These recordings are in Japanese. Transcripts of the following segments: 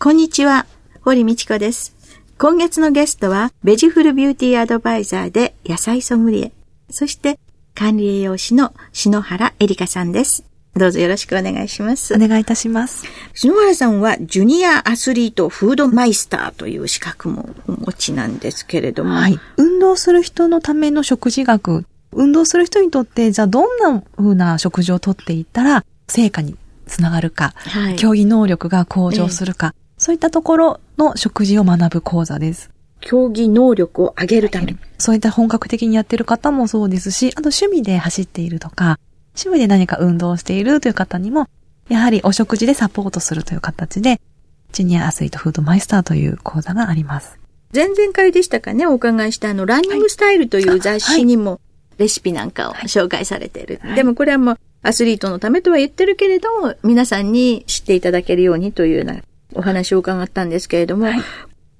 こんにちは堀道子です今月のゲストはベジフルビューティーアドバイザーで野菜ソムリエそして管理栄養士の篠原エリカさんですどうぞよろしくお願いします。お願いいたします。篠原さんはジュニアアスリートフードマイスターという資格もお持ちなんですけれども。はい。運動する人のための食事学。運動する人にとって、じゃあどんな風な食事をとっていったら成果につながるか、はい、競技能力が向上するか、ええ、そういったところの食事を学ぶ講座です。競技能力を上げるために。そういった本格的にやってる方もそうですし、あと趣味で走っているとか、趣味で何か運動しているという方にも、やはりお食事でサポートするという形で、ジュニアアスリートフードマイスターという講座があります。前々回でしたかね、お伺いしたあの、ランニングスタイルという雑誌にも、レシピなんかを紹介されている。はい、でもこれはもう、アスリートのためとは言ってるけれども、皆さんに知っていただけるようにというようなお話を伺ったんですけれども、はい、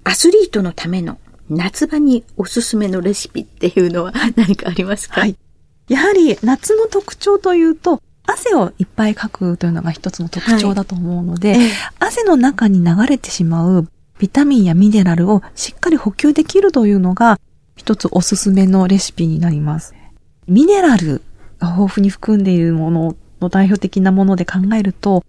アスリートのための夏場におすすめのレシピっていうのは何かありますか、はい、やはり夏の特徴というと、汗をいっぱいかくというのが一つの特徴だと思うので、はい、汗の中に流れてしまうビタミンやミネラルをしっかり補給できるというのが一つおすすめのレシピになります。ミネラルが豊富に含んでいるものの代表的なもので考えると、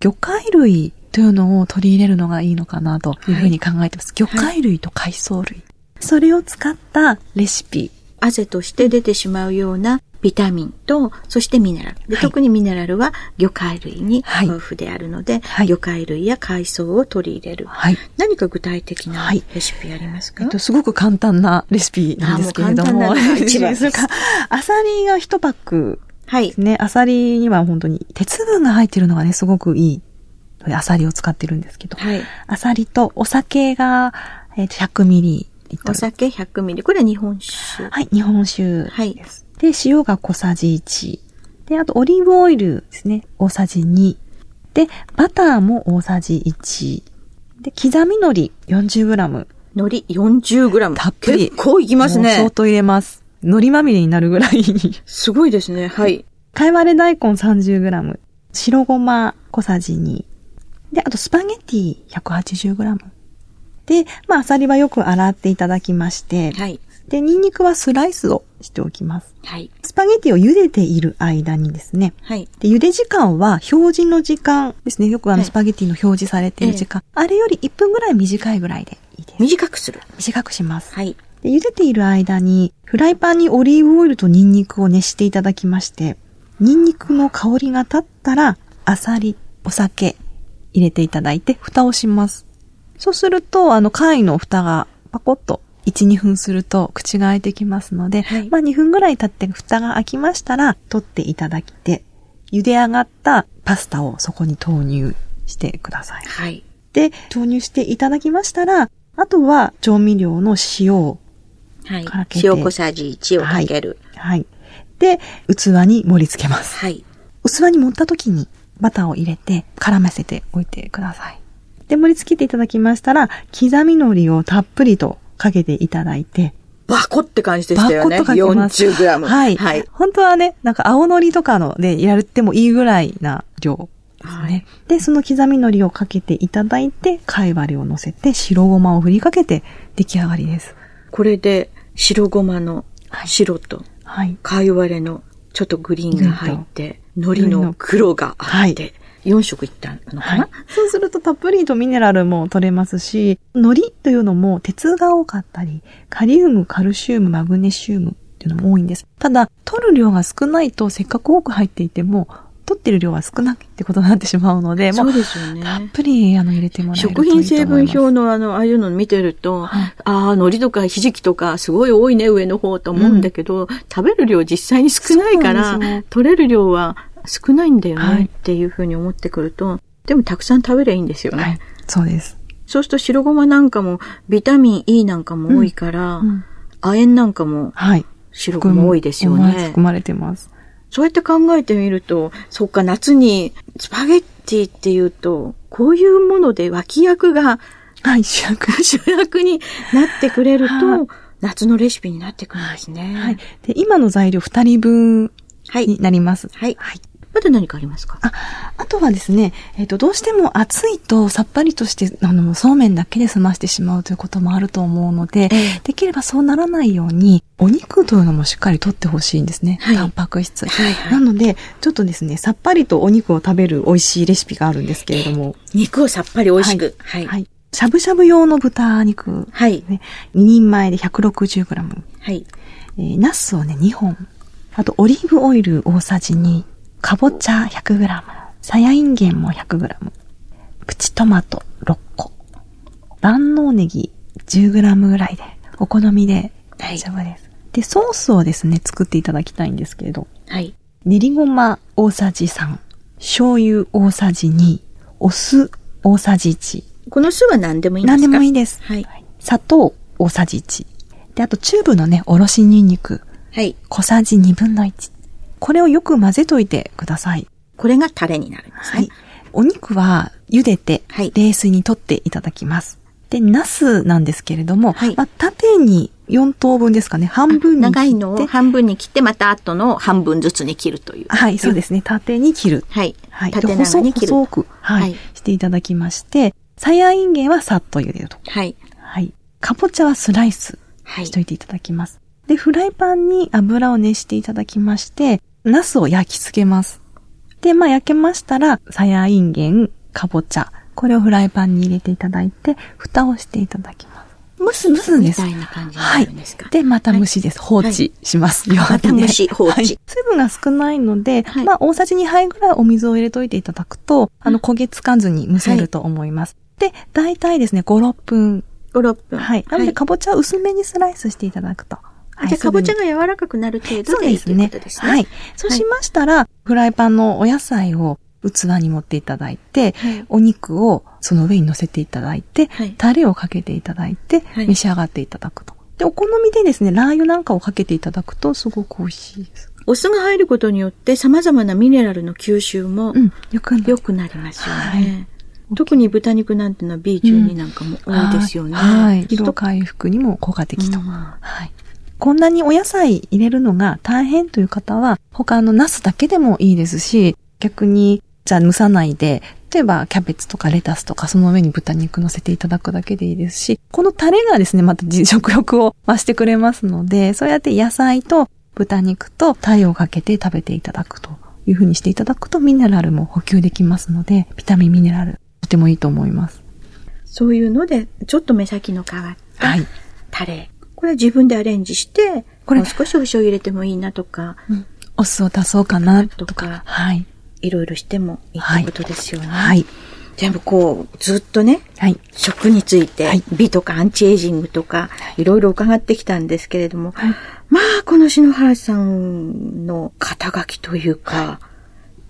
魚介類というのを取り入れるのがいいのかなというふうに考えてます。はい、魚介類と海藻類。それを使ったレシピ。汗として出てしまうようなビタミンと、そしてミネラル。で、はい、特にミネラルは魚介類に豊富であるので、はい、魚介類や海藻を取り入れる。はい、何か具体的なレシピありますか、えっと、すごく簡単なレシピなんですけれども。も 一番ですか。アサリが一パックですね。アサリには本当に鉄分が入っているのがね、すごくいい。アサリを使ってるんですけど。はい、アサリとお酒が、えー、100ミリリットル。お酒100ミリ。これは日本酒。はい、日本酒です。はい。で、塩が小さじ1。で、あとオリーブオイルですね。大さじ2。で、バターも大さじ1。で、刻み海苔 40g。海苔 40g。たっぷり。結構いきますね。相当入れます。海苔まみれになるぐらいすごいですね。はい。かいわれ大根 30g。白ごま小さじ2。で、あとスパゲティ 180g。で、まあ、アサリはよく洗っていただきまして、はい。で、ニンニクはスライスをしておきます。はい。スパゲティを茹でている間にですね。はい。で、茹で時間は表示の時間ですね。よくあの、スパゲティの表示されている時間。はい、あれより1分ぐらい短いぐらいでいいです。短くする短くします。はい。で、茹でている間に、フライパンにオリーブオイルとニンニクを熱していただきまして、ニンニクの香りが立ったら、アサリ、お酒、入れていただいて、蓋をします。そうすると、あの、貝の蓋がパコッと1、2分すると口が開いてきますので、はい、まあ2分ぐらい経って蓋が開きましたら、取っていただいて、茹で上がったパスタをそこに投入してください。はい。で、投入していただきましたら、あとは調味料の塩をかけて、はい、塩小さじ1をかける、はい。はい。で、器に盛り付けます。はい。器に盛った時にバターを入れて絡ませておいてください。で、盛り付けていただきましたら、刻み海苔をたっぷりとかけていただいて、バコって感じでしたよね。バコッとかけます。40g。はい。はい。本当はね、なんか青海苔とかのでやってもいいぐらいな量ですね。はい、で、その刻み海苔をかけていただいて、貝割れを乗せて白ごまを振りかけて出来上がりです。これで白ごまの白と、はい。貝割れのちょっとグリーンが入って、海苔の黒があって、はい。4色いったのかな、はい、そうするとたっぷりとミネラルも取れますし、海苔というのも鉄が多かったり、カリウム、カルシウム、マグネシウムっていうのも多いんです。ただ、取る量が少ないとせっかく多く入っていても、取ってる量は少ないってことになってしまうので、そうですよね。たっぷり、あの、入れてもらえると食品成分表のあの、ああいうのを見てると、はい、ああ、海苔とかひじきとかすごい多いね、上の方と思うんだけど、うん、食べる量実際に少ないから、取れる量は少ないんだよね、っていうふうに思ってくると、でもたくさん食べればいいんですよね。はい、そうです。そうすると白ごまなんかもビタミン E なんかも多いから、うん亜鉛なんかもはい。白ごま多いですよね含。まれてます。そうやって考えてみると、そっか、夏にスパゲッティっていうと、こういうもので脇役がはい、主役。主役になってくれるはいと、夏のレシピになってくるんですね。はい。で、今の材料2人分はい。になります。はい。はい。まだ何かありますか？あ、あとはですね、えっ、と、どうしても暑いとさっぱりとして、あの、そうめんだけで済ましてしまうということもあると思うので、ええできればそうならないように、お肉というのもしっかりとってほしいんですね。はいタンパク質。はいはいなので、ちょっとですね、さっぱりとお肉を食べる美味しいレシピがあるんですけれども、肉をさっぱり美味しく。はい。はい。しゃぶしゃぶ用の豚肉、はい。ね、2人前で 160g。はい。えー、ナスをね、2本。あと、オリーブオイル大さじ2。かぼちゃ 100g。さやいんげんも 100g。プチトマト6個。万能ネギ 10g ぐらいで、お好みで大丈夫です。で、ソースをですね、作っていただきたいんですけれど、はい。練りごま大さじ3。醤油大さじ2。お酢大さじ1。この酢は何でもいいんですか？何でもいいです。はい。砂糖大さじ1。で、あとチューブのね、おろしニンニクはい。小さじ2分の1。これをよく混ぜといてください。これがタレになるんですね。はい。お肉は茹でてはい、冷水に取っていただきます。で、ナスなんですけれども、はいまあ、縦に4等分ですかね、半分に切って。長いのを半分に切って、また後の半分ずつに切るという。はい、そうですね。縦に切る。はい。はい。縦で長に切る。細く、はい、はいしていただきまして、さやいんげんはさっと茹でると。はい。はい。かぼちゃはスライスはいしといていただきます。で、フライパンに油を熱していただきまして、ナスを焼き付けます。で、まあ焼けましたら、さやいんげん、かぼちゃ、これをフライパンに入れていただいて、蓋をしていただきます。蒸す蒸すみたいな感じになるんですか、で、また蒸しです。放置します。弱火でまた蒸し放置はい水分が少ないので、はいまあ大さじ2杯ぐらいお水を入れといていただくと、あの焦げつかずに蒸せると思います。で、大体ですね、5、6分。5、6分。はい。なので、かぼちゃを薄めにスライスしていただくと。はいじゃあ、かぼちゃが柔らかくなる程度でいいというですねことですね。はい。そうしましたら、フライパンのお野菜を器に盛っていただいて、はいお肉をその上に乗せていただいて、はいタレをかけていただいて、はい召し上がっていただくと。で、お好みでですね、ラー油なんかをかけていただくとすごく美味しいです。お酢が入ることによって様々なミネラルの吸収もうん、よくなる良くなりますよね。はい特に豚肉なんてのは B12 なんかも多いですよね。はい。はい疲労回復にも効果的と。うんはい。こんなにお野菜入れるのが大変という方は、他のナスだけでもいいですし、逆に、じゃあ蒸さないで、例えばキャベツとかレタスとかその上に豚肉乗せていただくだけでいいですし、このタレがですね、また食欲を増してくれますので、そうやって野菜と豚肉とタレをかけて食べていただくというふうにしていただくとミネラルも補給できますので、ビタミンミネラルとてもいいと思います。そういうので、ちょっと目先の変わったはいタレ。これは自分でアレンジして、これ少しお醤油入れてもいいなとか、お酢を足そうかなとかとか、はい。いろいろしてもいいってことですよね。はい。全部こう、ずっとね、はい。食について、はい美とかアンチエイジングとか、いろいろ伺ってきたんですけれども、はいまあ、この篠原さんの肩書きというか、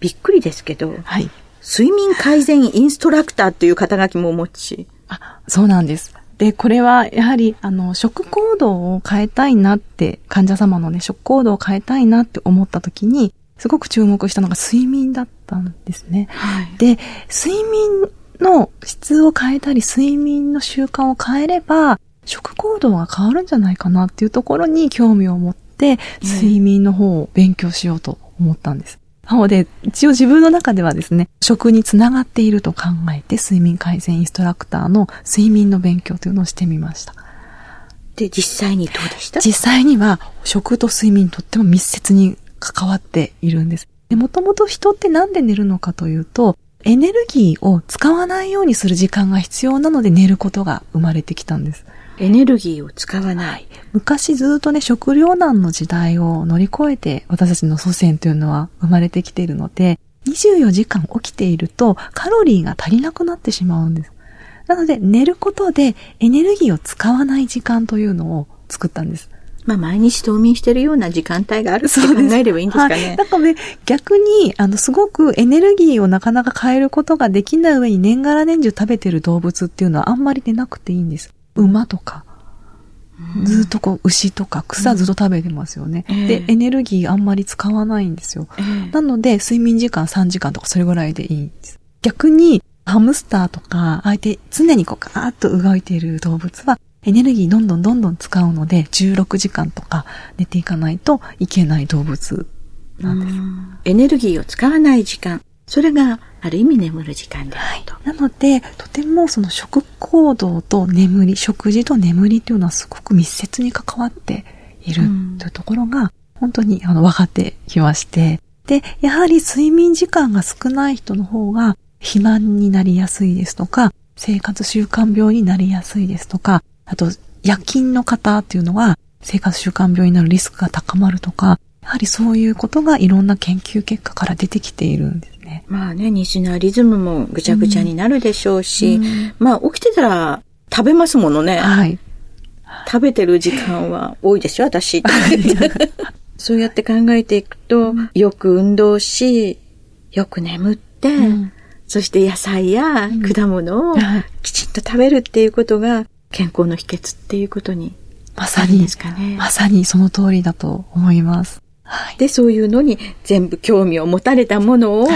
びっくりですけど、はい。睡眠改善インストラクターという肩書きもお持ち。あ、そうなんです。で、これはやはり、あの、食行動を変えたいなって、患者様のね、食行動を変えたいなって思った時に、すごく注目したのが睡眠だったんですね。はい。で、睡眠の質を変えたり、睡眠の習慣を変えれば、食行動が変わるんじゃないかなっていうところに興味を持って、睡眠の方を勉強しようと思ったんです。なので、一応自分の中ではですね、食につながっていると考えて、睡眠改善インストラクターの睡眠の勉強というのをしてみました。で、実際にどうでした？実際には食と睡眠とっても密接に関わっているんです。で、もともと人ってなんで寝るのかというと、エネルギーを使わないようにする時間が必要なので寝ることが生まれてきたんです。エネルギーを使わない。昔ずっとね、食糧難の時代を乗り越えて私たちの祖先というのは生まれてきているので、24時間起きているとカロリーが足りなくなってしまうんです。なので寝ることでエネルギーを使わない時間というのを作ったんです。まあ、毎日冬眠してるような時間帯があるって考えればいいんですかね。はい、だからね、逆に、あの、すごくエネルギーをなかなか変えることができない上に年がら年中食べてる動物っていうのはあんまり出なくていいんです。馬とか。ずっとこう、牛とか草ずっと食べてますよね、うん、で、エネルギーあんまり使わないんですよ。えー、なので、睡眠時間3時間とかそれぐらいでいいんです。逆に、ハムスターとか、相手、常にこう、ガーッと動いている動物は、エネルギーどんどんどんどん使うので、16時間とか寝ていかないといけない動物なんです。エネルギーを使わない時間。それがある意味眠る時間であると、はい、なので、とてもその食行動と眠り、食事と眠りというのはすごく密接に関わっているというところが、本当にあの分かってきまして、で、やはり睡眠時間が少ない人の方が肥満になりやすいですとか、生活習慣病になりやすいですとか、あと夜勤の方っていうのは生活習慣病になるリスクが高まるとか、やはりそういうことがいろんな研究結果から出てきているんですね。まあね、西のリズムもぐちゃぐちゃになるでしょうし、うん、まあ起きてたら食べますものね。はい。食べてる時間は多いですよ、私。そうやって考えていくと、よく運動し、よく眠って、うん、そして野菜や果物をきちんと食べるっていうことが健康の秘訣っていうことにまさに、ですかね。まさにその通りだと思います。はい、で、そういうのに全部興味を持たれたものを、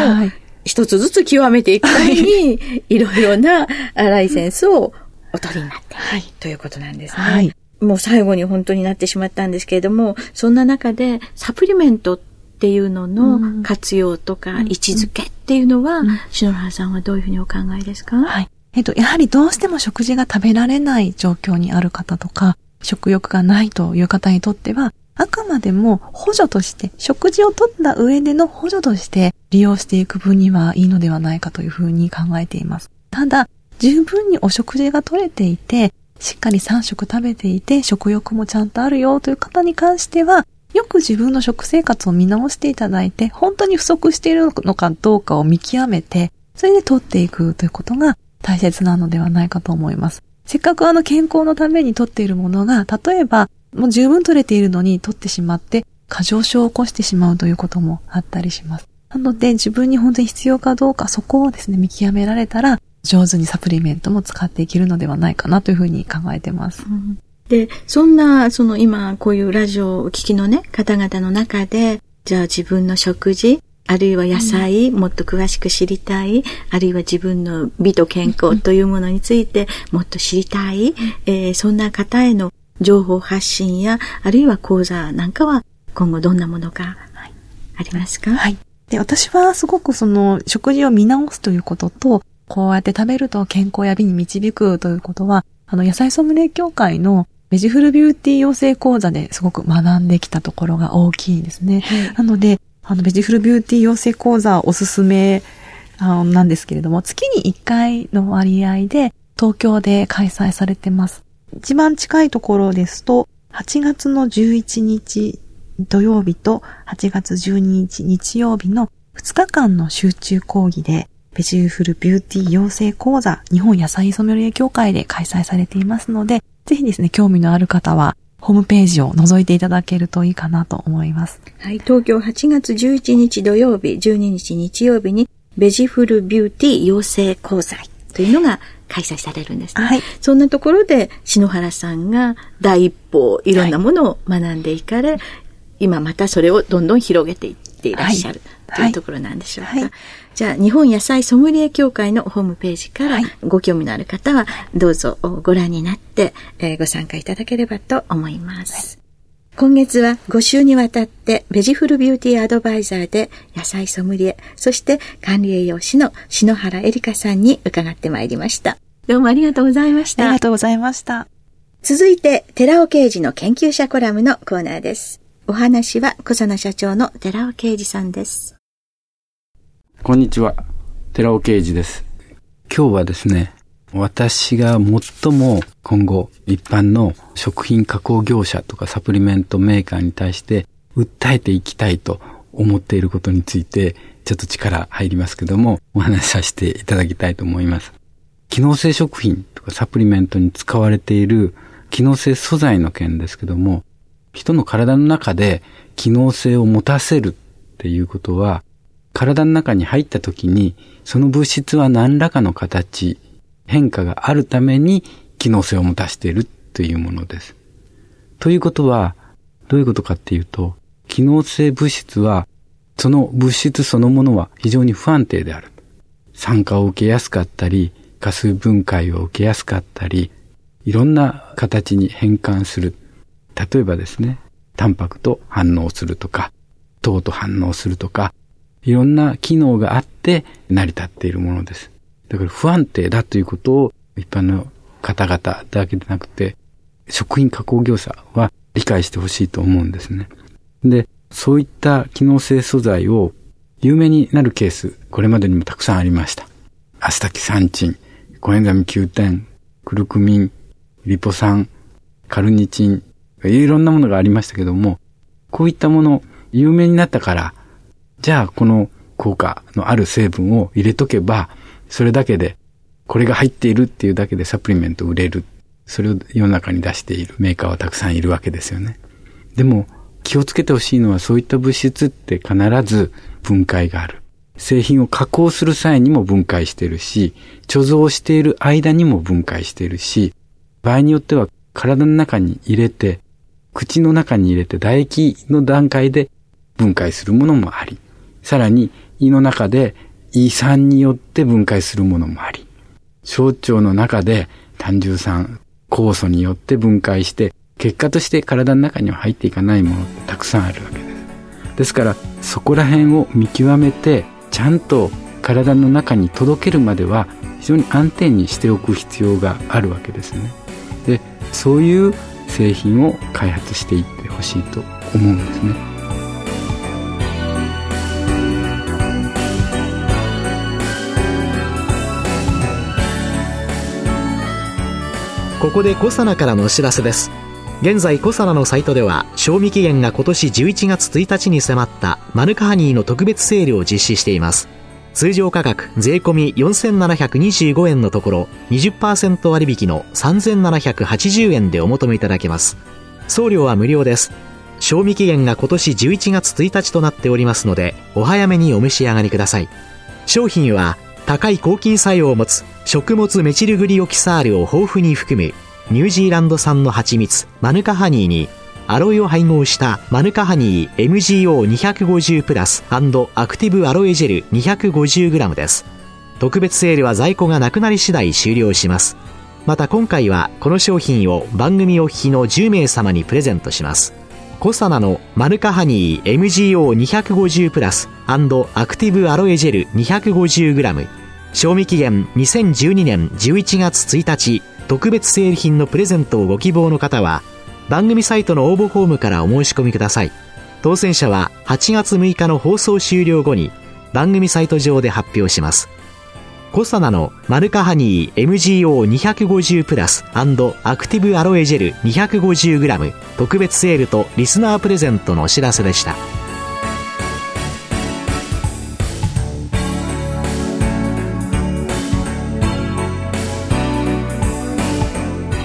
一つずつ極めていくために、はい、いろいろなライセンスをお取りになって、はい、ということなんですね。はい、もう最後に本当になってしまったんですけれども、そんな中でサプリメントっていうのの活用とか位置づけっていうのは、うん、篠原さんはどういうふうにお考えですか？はい。えっと、やはりどうしても食事が食べられない状況にある方とか、食欲がないという方にとっては、あくまでも補助として、食事をとった上での補助として利用していく分にはいいのではないかというふうに考えています。ただ、十分にお食事が取れていて、しっかり3食食べていて、食欲もちゃんとあるよという方に関しては、よく自分の食生活を見直していただいて、本当に不足しているのかどうかを見極めて、それで取っていくということが大切なのではないかと思います。せっかくあの健康のために取っているものが、例えばもう十分取れているのに取ってしまって、過剰症を起こしてしまうということもあったりします。なので、自分に本当に必要かどうか、そこをですね、見極められたら、上手にサプリメントも使っていけるのではないかなというふうに考えてます。うん、で、そんな、その今、こういうラジオをお聞きのね、方々の中で、じゃあ自分の食事、あるいは野菜、うん、もっと詳しく知りたい、あるいは自分の美と健康というものについてもっと知りたい、えー、そんな方への情報発信や、あるいは講座なんかは今後どんなものがありますか、はい。で、私はすごくその食事を見直すということと、こうやって食べると健康や美に導くということは、あの野菜ソムリエ協会のベジフルビューティー養成講座ですごく学んできたところが大きいですね。はい、なので、あのベジフルビューティー養成講座おすすめなんですけれども、月に1回の割合で東京で開催されてます。一番近いところですと、8月の11日土曜日と8月12日日曜日の2日間の集中講義で、ベジフルビューティー養成講座日本野菜ソムリエ協会で開催されていますので、ぜひですね、興味のある方は、ホームページを覗いていただけるといいかなと思います。はい、東京8月11日土曜日、12日日曜日に、ベジフルビューティー養成講座というのが開催されるんですね。はい。そんなところで、篠原さんが第一歩、いろんなものを学んでいかれ、はい、今またそれをどんどん広げていっていらっしゃる、はい、というところなんでしょうか。はい、じゃあ、日本野菜ソムリエ協会のホームページから、ご興味のある方は、どうぞご覧になって、えー、ご参加いただければと思います。今月は5週にわたってベジフルビューティーアドバイザーで野菜ソムリエ、そして管理栄養士の篠原エリカさんに伺ってまいりました。どうもありがとうございました。ありがとうございました。続いて、寺尾刑事の研究者コラムのコーナーです。お話は小佐奈社長の寺尾刑事さんです。こんにちは。寺尾刑事です。今日はですね、私が最も今後一般の食品加工業者とかサプリメントメーカーに対して訴えていきたいと思っていることについてちょっと力入りますけどもお話しさせていただきたいと思います。機能性食品とかサプリメントに使われている機能性素材の件ですけども人の体の中で機能性を持たせるっていうことは、体の中に入った時に、その物質は何らかの形、変化があるために機能性を持たせているというものです。ということは、どういうことかっていうと、機能性物質は、その物質そのものは非常に不安定である。酸化を受けやすかったり、加数分解を受けやすかったり、いろんな形に変換する。例えばですね、タンパクと反応するとか、糖と反応するとか、いろんな機能があって成り立っているものです。だから不安定だということを一般の方々だけでなくて、食品加工業者は理解してほしいと思うんですね。で、そういった機能性素材を有名になるケース、これまでにもたくさんありました。アスタキサンチン、コエンザミ Q10、クルクミン、リポ酸、カルニチン、いろんなものがありましたけども、こういったもの、有名になったから、じゃあこの効果のある成分を入れとけば、それだけで、これが入っているっていうだけでサプリメント売れる。それを世の中に出しているメーカーはたくさんいるわけですよね。でも、気をつけてほしいのはそういった物質って必ず分解がある。製品を加工する際にも分解しているし、貯蔵している間にも分解しているし、場合によっては体の中に入れて、口の中に入れて唾液の段階で分解するものもあり、さらに胃の中で胃酸によって分解するものもあり、小腸の中で単純酸、酵素によって分解して、結果として体の中には入っていかないものってたくさんあるわけです。ですから、そこら辺を見極めて、ちゃんと体の中に届けるまでは非常に安定にしておく必要があるわけですね。で、そういう製品を開発していってほしいと思うんですね。ここでコサナからのお知らせです。現在コサナのサイトでは賞味期限が今年11月1日に迫ったマヌカハニーの特別セールを実施しています。通常価格税込4725円のところ20%割引の3780円でお求めいただけます。送料は無料です。賞味期限が今年11月1日となっておりますのでお早めにお召し上がりください。商品は高い抗菌作用を持つ食物メチルグリオキサールを豊富に含むニュージーランド産の蜂蜜マヌカハニーにアロエを配合したマヌカハニー MGO250 プラスアクティブアロエジェル 250g です。特別セールは在庫がなくなり次第終了します。また今回はこの商品を番組お聞きの10名様にプレゼントします。コサナのマヌカハニー MGO250 プラスアクティブアロエジェル 250g 賞味期限2012年11月1日特別セール品のプレゼントをご希望の方は番組サイトの応募フォームからお申し込みください当選者は8月6日の放送終了後に番組サイト上で発表しますコサナのマルカハニー MGO250 プラスアクティブアロエジェル 250g 特別セールとリスナープレゼントのお知らせでした。